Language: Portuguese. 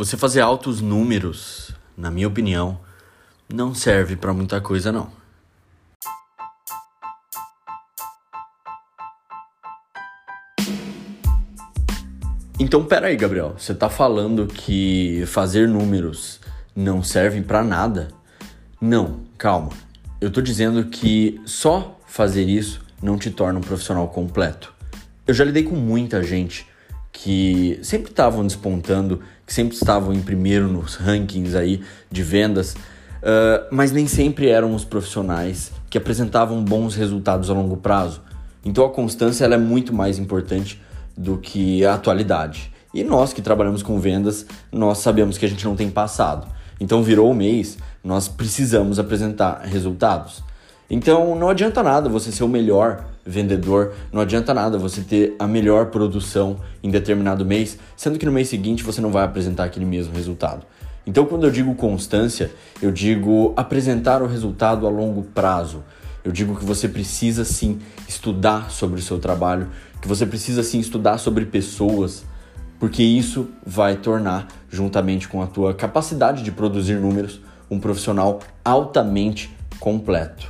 Você fazer altos números, na minha opinião, não serve para muita coisa não. Então, pera aí, Gabriel. Você tá falando que fazer números não servem para nada? Não, calma. Eu tô dizendo que só fazer isso não te torna um profissional completo. Eu já lidei com muita gente que sempre estavam despontando, que sempre estavam em primeiro nos rankings aí de vendas, uh, mas nem sempre eram os profissionais que apresentavam bons resultados a longo prazo. Então a constância é muito mais importante do que a atualidade. E nós que trabalhamos com vendas, nós sabemos que a gente não tem passado. Então virou o mês, nós precisamos apresentar resultados. Então não adianta nada você ser o melhor vendedor, não adianta nada você ter a melhor produção em determinado mês, sendo que no mês seguinte você não vai apresentar aquele mesmo resultado. Então, quando eu digo constância, eu digo apresentar o resultado a longo prazo. Eu digo que você precisa sim estudar sobre o seu trabalho, que você precisa sim estudar sobre pessoas, porque isso vai tornar, juntamente com a tua capacidade de produzir números, um profissional altamente completo.